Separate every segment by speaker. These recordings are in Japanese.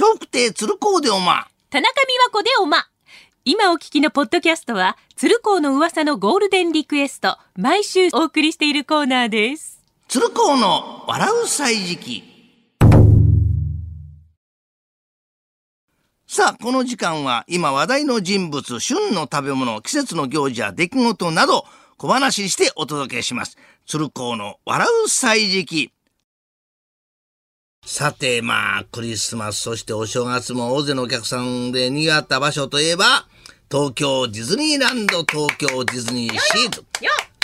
Speaker 1: 笑福亭鶴光でおま。
Speaker 2: 田中美和子でおま。今お聞きのポッドキャストは、鶴光の噂のゴールデンリクエスト、毎週お送りしているコーナーです。
Speaker 1: 鶴光の笑う歳時記。さあ、この時間は今話題の人物、旬の食べ物、季節の行事や出来事など小話にしてお届けします。鶴光の笑う歳時記。さて、まあ、クリスマス、そしてお正月も大勢のお客さんで賑わった場所といえば、東京ディズニーランド、東京ディズニーシーと。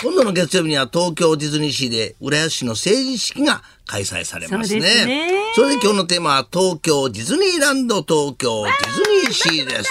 Speaker 1: 今度の月曜日には東京ディズニーシーで浦安市の成人式が開催されますね。
Speaker 2: そね
Speaker 1: それで今日のテーマは東京ディズニーランド、東京ディズニーシーです。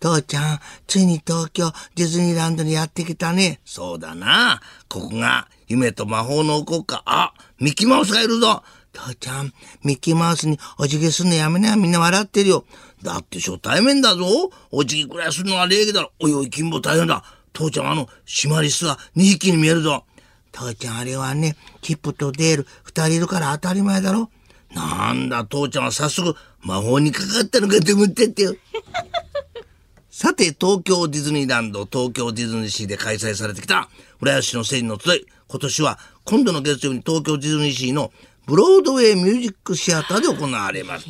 Speaker 1: 父ちゃん、ついに東京ディズニーランドにやってきたね。そうだな。ここが夢と魔法の国家。あ、ミッキーマウスがいるぞ。父ちゃん、ミッキーマウスにお辞儀するのやめなよ。みんな笑ってるよ。だって初対面だぞ。お辞儀くらいするのは礼儀だろ。おいおい、金坊大変だ。父ちゃん、あの、シマリスは2匹に見えるぞ。父ちゃん、あれはね、チップとデール2人いるから当たり前だろ。なんだ、父ちゃんは早速魔法にかかったのかと思ってってよ。さて、東京ディズニーランド、東京ディズニーシーで開催されてきた浦安市の成人の集い。今年は今度の月曜日に東京ディズニーシーのブロードウェイミュージックシアターで行われます。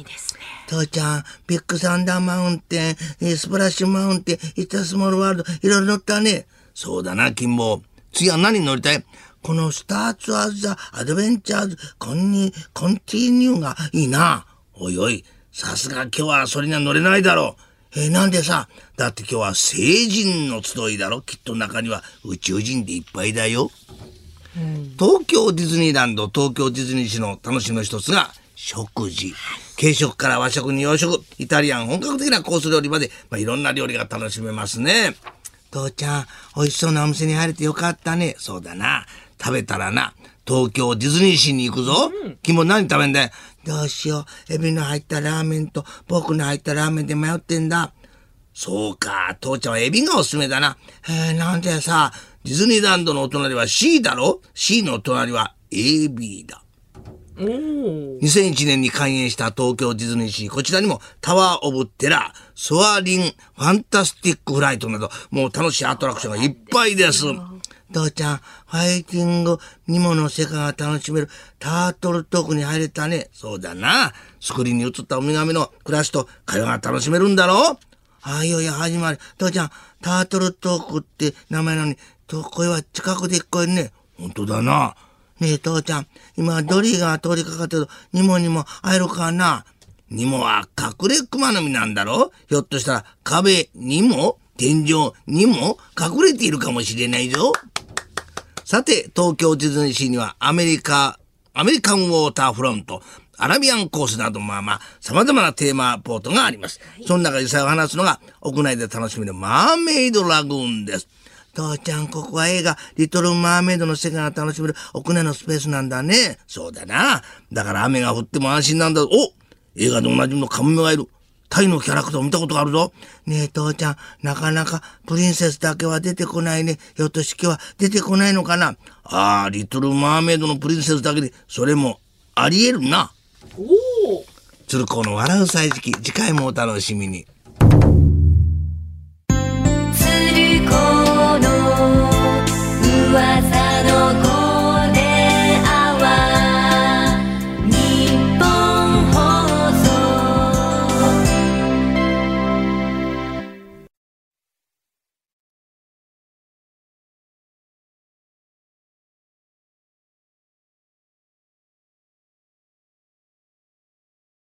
Speaker 1: 父ちゃん、ビッグサンダーマウンテン、えースプラッシュマウンテン、イッツ・ア・スモールワールド、いろいろ乗ったね。そうだな、金坊。次は何に乗りたい？このスターツアーズ・ザ・アドベンチャーズ・コンニ、コンティニューがいいな。おいおい、さすが今日はそれには乗れないだろう。えーなんでさ、だって今日は成人の集いだろきっと中には宇宙人でいっぱいだよ。東京ディズニーランド、東京ディズニーシーの楽しみの一つが食事。軽食から和食に洋食、イタリアン、本格的なコース料理まで、まあ、いろんな料理が楽しめますね。父ちゃん、美味しそうなお店に入れてよかったね。そうだな。食べたらな、東京ディズニーシーに行くぞ。君も何食べんだよ。どうしよう。エビの入ったラーメンと僕の入ったラーメンで迷ってんだ。そうか、父ちゃんはエビがおすすめだな。えー、なんでさ、ディズニーランドのお隣は C だろ ?C の隣は AB だ。2001年に開園した東京ディズニーシー、こちらにもタワーオブテラー、ソアリン、ファンタスティックフライトなど、もう楽しいアトラクションがいっぱいです。父ちゃん、ファインディング・ニモの世界が楽しめるタートルトークに入れたね。そうだな。スクリーンに映ったウミガメの暮らしと会話が楽しめるんだろああ、いよいよ始まる。父ちゃん、タートルトークって名前なのに、と声は近くで聞こえるね。本当だな。ねえ、父ちゃん、今、ドリーが通りかかってるニモにも会えるかなニモは隠れ熊の実なんだろ？ひょっとしたら壁にも天井にも隠れているかもしれないぞ。さて、東京ディズニーシーにはアメリカ、アメリカンウォーターフロント、アラビアンコースなど、まあまあ、様々なテーマポートがあります。その中で実際を話すのが、屋内で楽しめるマーメイドラグーンです。父ちゃん、ここは映画、リトル・マーメイドの世界が楽しめる屋内のスペースなんだね。そうだな。だから雨が降っても安心なんだ。お映画でおなじみのカモメがいる。タイのキャラクターを見たことがあるぞ。ねえ、父ちゃん、なかなかプリンセスだけは出てこないね。ひょっとして今日は出てこないのかなああ、リトル・マーメイドのプリンセスだけで、それもあり得るな。鶴子の笑う歳時期、次回もお楽しみに。